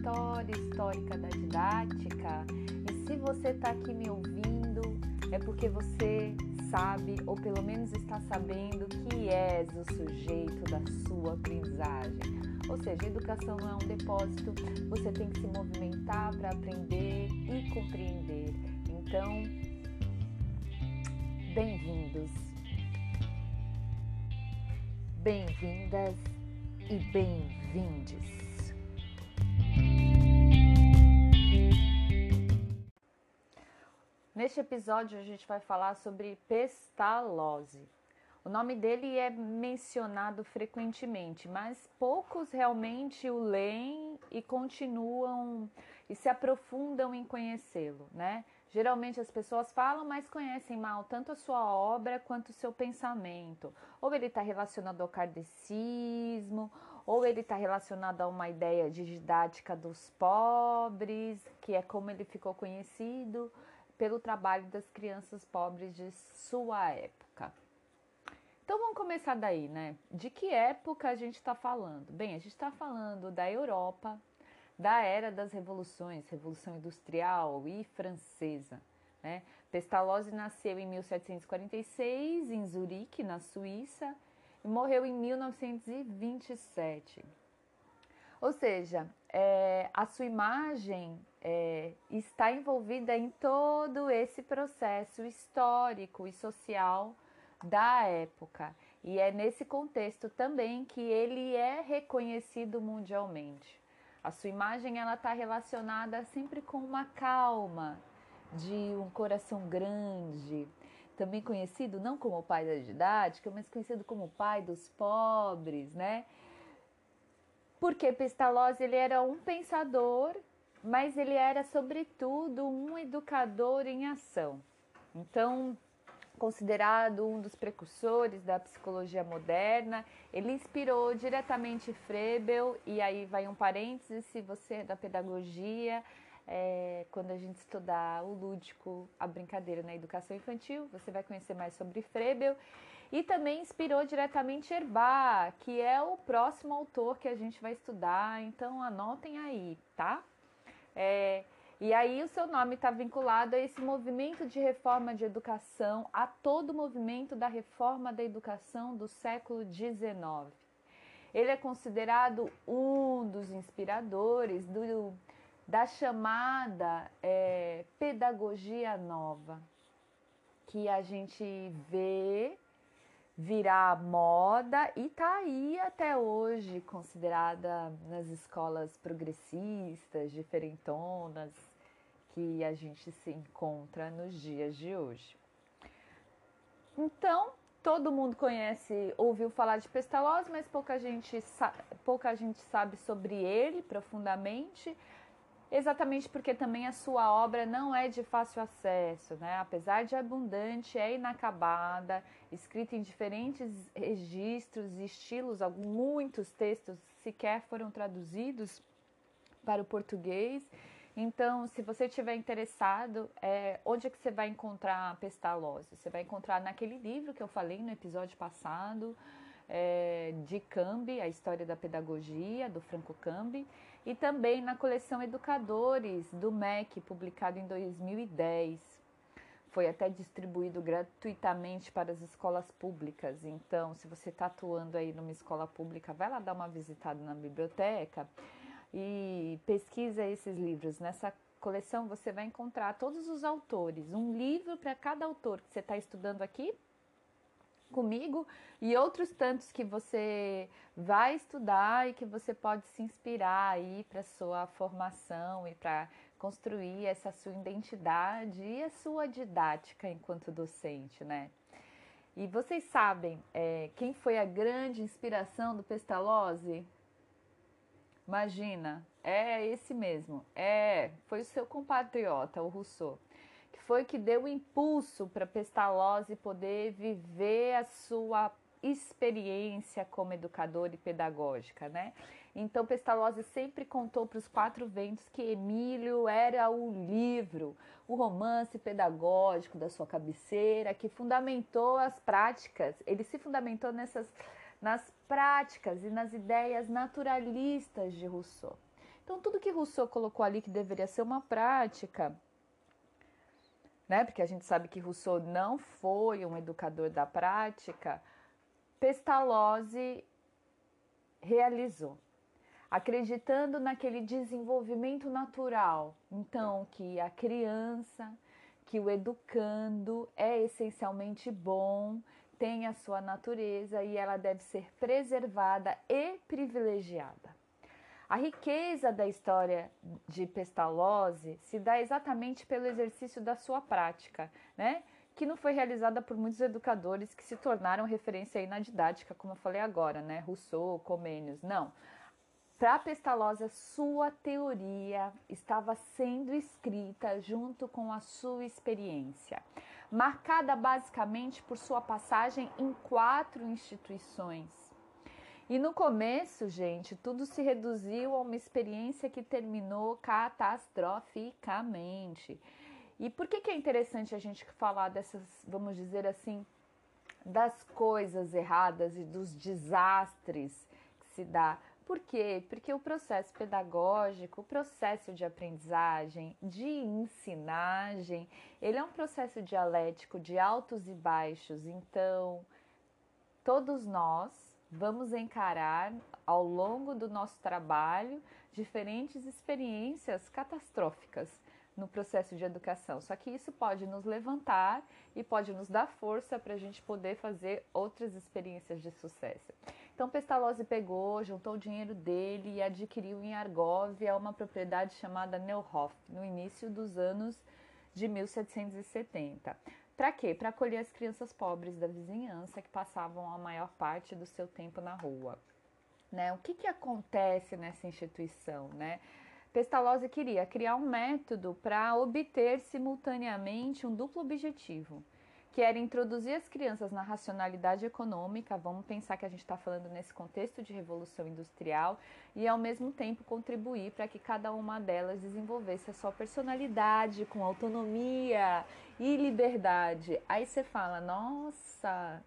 Laboratório Histórica da Didática. E se você está aqui me ouvindo, é porque você sabe, ou pelo menos está sabendo, que és o sujeito da sua aprendizagem. Ou seja, educação não é um depósito, você tem que se movimentar para aprender e compreender. Então, bem-vindos, bem-vindas e bem-vindes. Neste episódio a gente vai falar sobre pestalose. O nome dele é mencionado frequentemente, mas poucos realmente o leem e continuam e se aprofundam em conhecê-lo, né? Geralmente as pessoas falam, mas conhecem mal tanto a sua obra quanto o seu pensamento. Ou ele está relacionado ao kardecismo, ou ele está relacionado a uma ideia de didática dos pobres, que é como ele ficou conhecido pelo trabalho das crianças pobres de sua época. Então vamos começar daí, né? De que época a gente está falando? Bem, a gente está falando da Europa, da era das revoluções, Revolução Industrial e Francesa. Né? Pestalozzi nasceu em 1746 em Zurique, na Suíça, e morreu em 1927. Ou seja, é, a sua imagem é, está envolvida em todo esse processo histórico e social da época. E é nesse contexto também que ele é reconhecido mundialmente. A sua imagem ela está relacionada sempre com uma calma, de um coração grande, também conhecido não como o pai da didática, mas conhecido como o pai dos pobres, né? Porque Pestalozzi ele era um pensador, mas ele era sobretudo um educador em ação. Então, considerado um dos precursores da psicologia moderna. Ele inspirou diretamente Frebel, e aí vai um parênteses, se você é da pedagogia, é, quando a gente estudar o lúdico, a brincadeira na educação infantil, você vai conhecer mais sobre Frebel. E também inspirou diretamente Herbá, que é o próximo autor que a gente vai estudar, então anotem aí, tá? É, e aí o seu nome está vinculado a esse movimento de reforma de educação, a todo o movimento da reforma da educação do século XIX. Ele é considerado um dos inspiradores do, da chamada é, pedagogia nova, que a gente vê virar moda e tá aí até hoje considerada nas escolas progressistas, diferentonas, que a gente se encontra nos dias de hoje. Então, todo mundo conhece, ouviu falar de Pestalozzi, mas pouca gente, pouca gente sabe sobre ele profundamente, exatamente porque também a sua obra não é de fácil acesso, né? Apesar de abundante, é inacabada, escrita em diferentes registros e estilos, muitos textos sequer foram traduzidos para o português então, se você estiver interessado, é, onde é que você vai encontrar a pestalose? Você vai encontrar naquele livro que eu falei no episódio passado, é, de Cambi, a história da pedagogia, do Franco Cambi, e também na coleção Educadores, do MEC, publicado em 2010. Foi até distribuído gratuitamente para as escolas públicas. Então, se você está atuando aí numa escola pública, vai lá dar uma visitada na biblioteca e pesquisa esses livros. Nessa coleção você vai encontrar todos os autores, um livro para cada autor que você está estudando aqui comigo e outros tantos que você vai estudar e que você pode se inspirar aí para sua formação e para construir essa sua identidade e a sua didática enquanto docente, né? E vocês sabem é, quem foi a grande inspiração do Pestalozzi? Imagina, é esse mesmo. É, foi o seu compatriota, o Rousseau, foi que deu impulso para Pestalozzi poder viver a sua experiência como educadora e pedagógica, né? Então Pestalozzi sempre contou para os quatro ventos que Emílio era o livro, o romance pedagógico da sua cabeceira, que fundamentou as práticas. Ele se fundamentou nessas nas práticas e nas ideias naturalistas de Rousseau. Então, tudo que Rousseau colocou ali que deveria ser uma prática, né? Porque a gente sabe que Rousseau não foi um educador da prática, Pestalozzi realizou, acreditando naquele desenvolvimento natural. Então, que a criança, que o educando é essencialmente bom, tem a sua natureza e ela deve ser preservada e privilegiada. A riqueza da história de Pestalozzi se dá exatamente pelo exercício da sua prática, né? que não foi realizada por muitos educadores que se tornaram referência aí na didática, como eu falei agora, né? Rousseau, Comênios. Não. Para Pestalozzi, sua teoria estava sendo escrita junto com a sua experiência, marcada basicamente por sua passagem em quatro instituições. E no começo, gente, tudo se reduziu a uma experiência que terminou catastroficamente. E por que, que é interessante a gente falar dessas, vamos dizer assim, das coisas erradas e dos desastres que se dá? Por quê? Porque o processo pedagógico, o processo de aprendizagem, de ensinagem, ele é um processo dialético de altos e baixos. Então, todos nós vamos encarar ao longo do nosso trabalho diferentes experiências catastróficas no processo de educação. Só que isso pode nos levantar e pode nos dar força para a gente poder fazer outras experiências de sucesso. Então, Pestalozzi pegou, juntou o dinheiro dele e adquiriu em Argóvia uma propriedade chamada Neuhof, no início dos anos de 1770. Para quê? Para acolher as crianças pobres da vizinhança que passavam a maior parte do seu tempo na rua. Né? O que, que acontece nessa instituição? Né? Pestalozzi queria criar um método para obter simultaneamente um duplo objetivo, que era introduzir as crianças na racionalidade econômica, vamos pensar que a gente está falando nesse contexto de revolução industrial, e ao mesmo tempo contribuir para que cada uma delas desenvolvesse a sua personalidade com autonomia e liberdade. Aí você fala, nossa,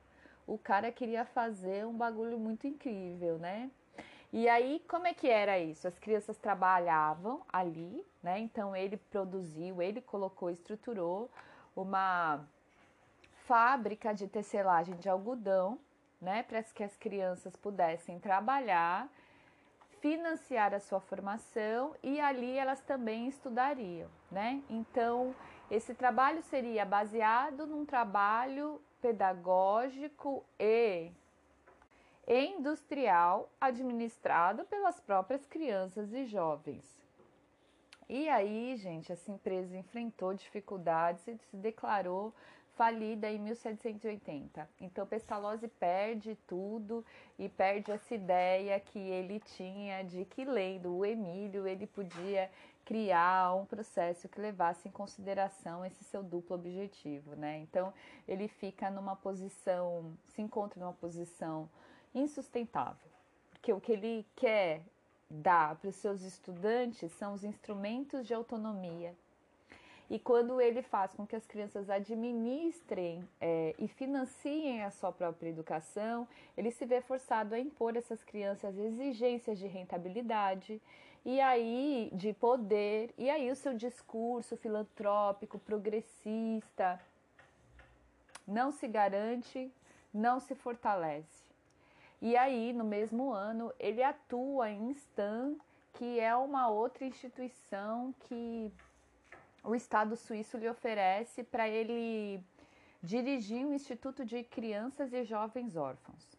o cara queria fazer um bagulho muito incrível, né? E aí, como é que era isso? As crianças trabalhavam ali, né? Então ele produziu, ele colocou, estruturou uma fábrica de tecelagem de algodão, né, para que as crianças pudessem trabalhar, financiar a sua formação e ali elas também estudariam, né? Então, esse trabalho seria baseado num trabalho pedagógico e industrial administrado pelas próprias crianças e jovens. E aí, gente, essa empresa enfrentou dificuldades e se declarou falida em 1780. Então Pestalozzi perde tudo e perde essa ideia que ele tinha de que lendo o Emílio ele podia criar um processo que levasse em consideração esse seu duplo objetivo, né? Então ele fica numa posição, se encontra numa posição insustentável, porque o que ele quer dar para os seus estudantes são os instrumentos de autonomia. E quando ele faz com que as crianças administrem é, e financiem a sua própria educação, ele se vê forçado a impor essas crianças exigências de rentabilidade e aí de poder, e aí o seu discurso filantrópico, progressista, não se garante, não se fortalece. E aí, no mesmo ano, ele atua em Stan, que é uma outra instituição que o Estado suíço lhe oferece para ele dirigir um instituto de crianças e jovens órfãos.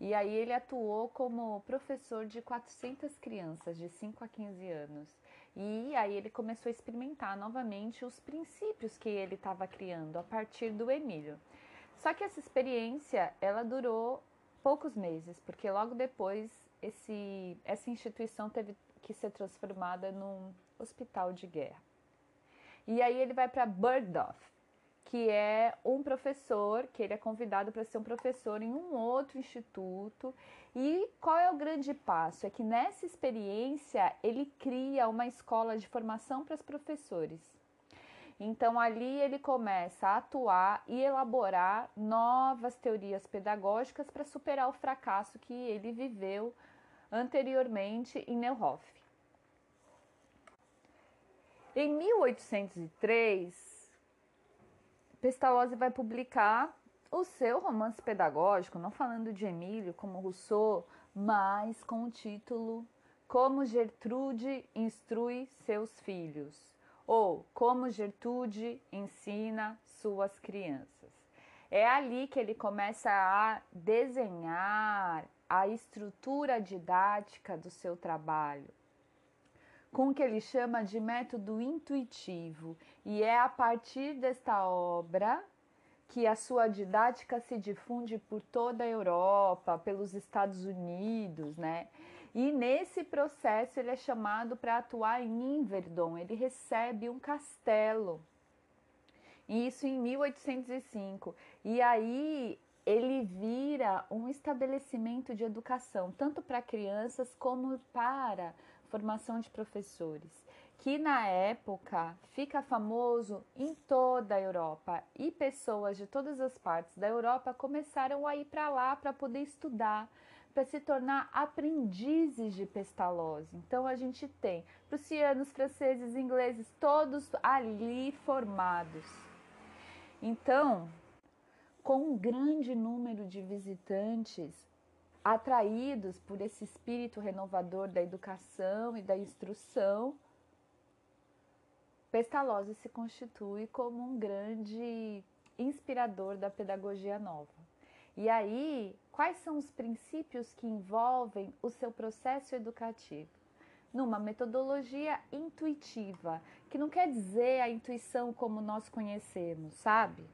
E aí ele atuou como professor de 400 crianças de 5 a 15 anos. E aí ele começou a experimentar novamente os princípios que ele estava criando a partir do Emílio. Só que essa experiência, ela durou poucos meses, porque logo depois esse, essa instituição teve que ser transformada num hospital de guerra. E aí ele vai para Burgdorf, que é um professor, que ele é convidado para ser um professor em um outro instituto. E qual é o grande passo? É que nessa experiência ele cria uma escola de formação para os professores. Então ali ele começa a atuar e elaborar novas teorias pedagógicas para superar o fracasso que ele viveu anteriormente em Neuhof. Em 1803, Pestalozzi vai publicar o seu romance pedagógico, não falando de Emílio como Rousseau, mas com o título Como Gertrude instrui seus filhos ou Como Gertrude ensina suas crianças. É ali que ele começa a desenhar a estrutura didática do seu trabalho, com o que ele chama de método intuitivo, e é a partir desta obra que a sua didática se difunde por toda a Europa, pelos Estados Unidos, né? E nesse processo ele é chamado para atuar em Inverdon, ele recebe um castelo. Isso em 1805. E aí ele vira um estabelecimento de educação, tanto para crianças como para formação de professores, que na época fica famoso em toda a Europa e pessoas de todas as partes da Europa começaram a ir para lá para poder estudar, para se tornar aprendizes de Pestalozzi. Então a gente tem prussianos, franceses, ingleses, todos ali formados. Então, com um grande número de visitantes atraídos por esse espírito renovador da educação e da instrução, Pestalozzi se constitui como um grande inspirador da pedagogia nova. E aí, quais são os princípios que envolvem o seu processo educativo? Numa metodologia intuitiva, que não quer dizer a intuição como nós conhecemos, sabe?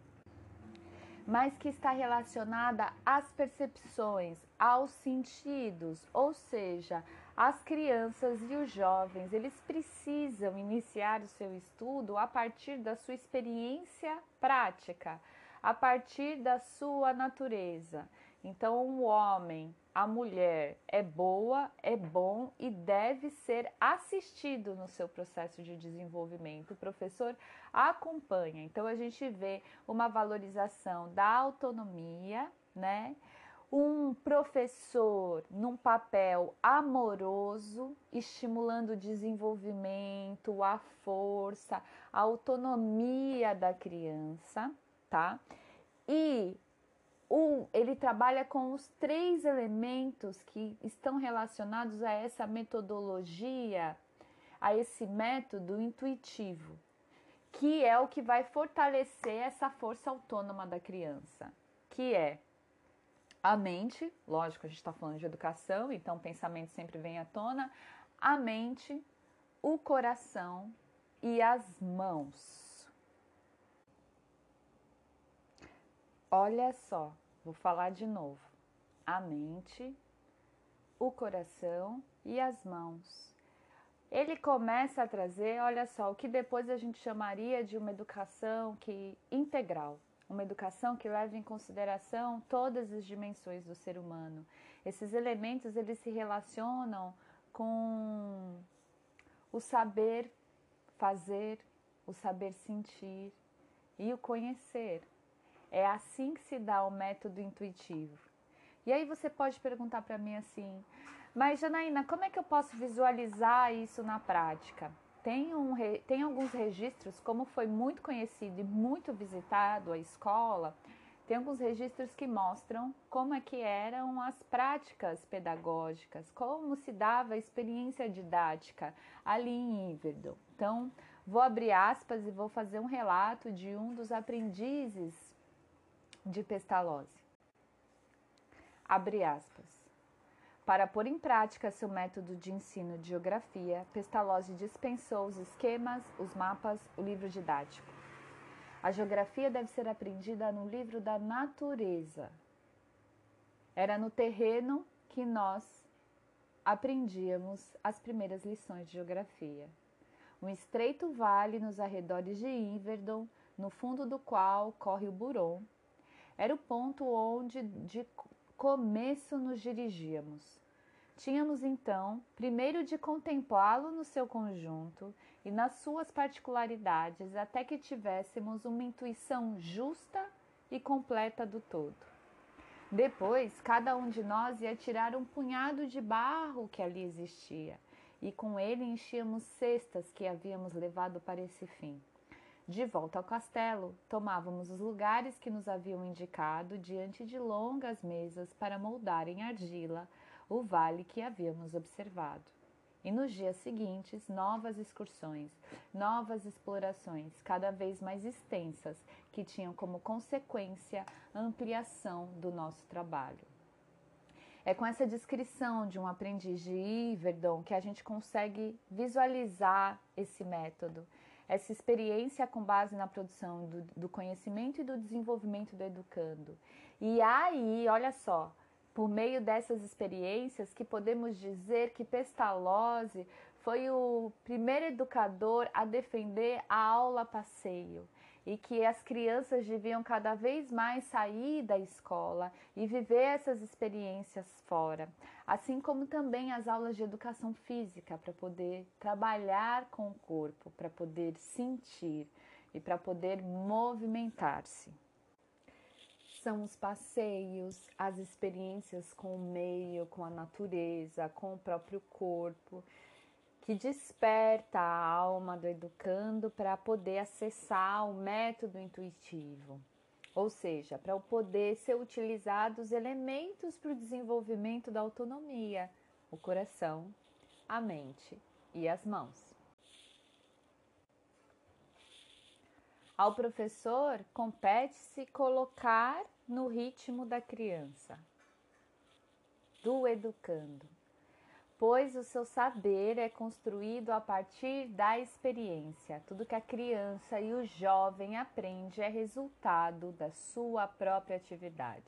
Mas que está relacionada às percepções, aos sentidos, ou seja, as crianças e os jovens, eles precisam iniciar o seu estudo a partir da sua experiência prática a partir da sua natureza. Então, o homem, a mulher é boa, é bom e deve ser assistido no seu processo de desenvolvimento. O professor acompanha. Então, a gente vê uma valorização da autonomia, né? Um professor num papel amoroso, estimulando o desenvolvimento, a força, a autonomia da criança tá? E o, ele trabalha com os três elementos que estão relacionados a essa metodologia, a esse método intuitivo, que é o que vai fortalecer essa força autônoma da criança, que é a mente, lógico, a gente está falando de educação, então o pensamento sempre vem à tona, a mente, o coração e as mãos. Olha só, vou falar de novo. A mente, o coração e as mãos. Ele começa a trazer, olha só, o que depois a gente chamaria de uma educação que integral, uma educação que leva em consideração todas as dimensões do ser humano. Esses elementos eles se relacionam com o saber fazer, o saber sentir e o conhecer. É assim que se dá o método intuitivo. E aí você pode perguntar para mim assim, mas Janaína, como é que eu posso visualizar isso na prática? Tem, um, tem alguns registros, como foi muito conhecido e muito visitado a escola, tem alguns registros que mostram como é que eram as práticas pedagógicas, como se dava a experiência didática ali em Iverdon. Então, vou abrir aspas e vou fazer um relato de um dos aprendizes de Pestalozzi. Abre aspas. Para pôr em prática seu método de ensino de geografia, Pestalozzi dispensou os esquemas, os mapas, o livro didático. A geografia deve ser aprendida no livro da natureza. Era no terreno que nós aprendíamos as primeiras lições de geografia. Um estreito vale nos arredores de Inverdon, no fundo do qual corre o Buron, era o ponto onde de começo nos dirigíamos. Tínhamos então, primeiro de contemplá-lo no seu conjunto e nas suas particularidades, até que tivéssemos uma intuição justa e completa do todo. Depois, cada um de nós ia tirar um punhado de barro que ali existia e com ele enchíamos cestas que havíamos levado para esse fim. De volta ao castelo, tomávamos os lugares que nos haviam indicado diante de longas mesas para moldar em argila o vale que havíamos observado. E nos dias seguintes, novas excursões, novas explorações, cada vez mais extensas, que tinham como consequência ampliação do nosso trabalho. É com essa descrição de um aprendiz de Iverdon que a gente consegue visualizar esse método essa experiência com base na produção do, do conhecimento e do desenvolvimento do educando. E aí, olha só, por meio dessas experiências que podemos dizer que Pestalozzi foi o primeiro educador a defender a aula passeio e que as crianças deviam cada vez mais sair da escola e viver essas experiências fora, assim como também as aulas de educação física para poder trabalhar com o corpo, para poder sentir e para poder movimentar-se. São os passeios, as experiências com o meio, com a natureza, com o próprio corpo que desperta a alma do educando para poder acessar o método intuitivo, ou seja, para poder ser utilizados elementos para o desenvolvimento da autonomia, o coração, a mente e as mãos. Ao professor compete-se colocar no ritmo da criança, do educando pois o seu saber é construído a partir da experiência. Tudo que a criança e o jovem aprende é resultado da sua própria atividade.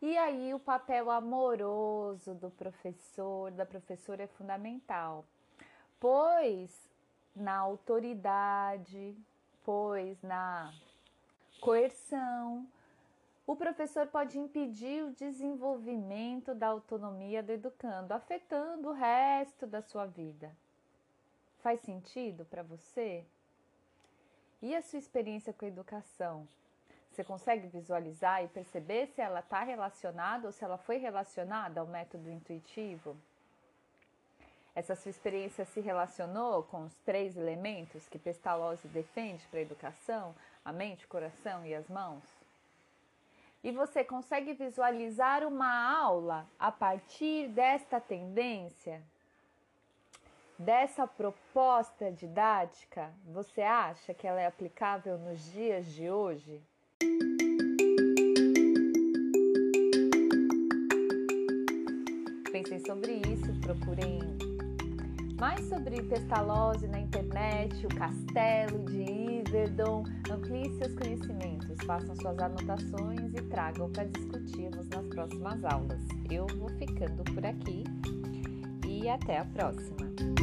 E aí o papel amoroso do professor, da professora é fundamental, pois na autoridade, pois na coerção, o professor pode impedir o desenvolvimento da autonomia do educando, afetando o resto da sua vida. Faz sentido para você? E a sua experiência com a educação? Você consegue visualizar e perceber se ela está relacionada ou se ela foi relacionada ao método intuitivo? Essa sua experiência se relacionou com os três elementos que Pestalozzi defende para a educação: a mente, o coração e as mãos? E você consegue visualizar uma aula a partir desta tendência, dessa proposta didática, você acha que ela é aplicável nos dias de hoje? Pensem sobre isso, procurem mais sobre Pestalozzi na internet, o castelo de Iverdon, amplie seus conhecimentos, façam suas anotações e tragam para discutirmos nas próximas aulas. Eu vou ficando por aqui e até a próxima!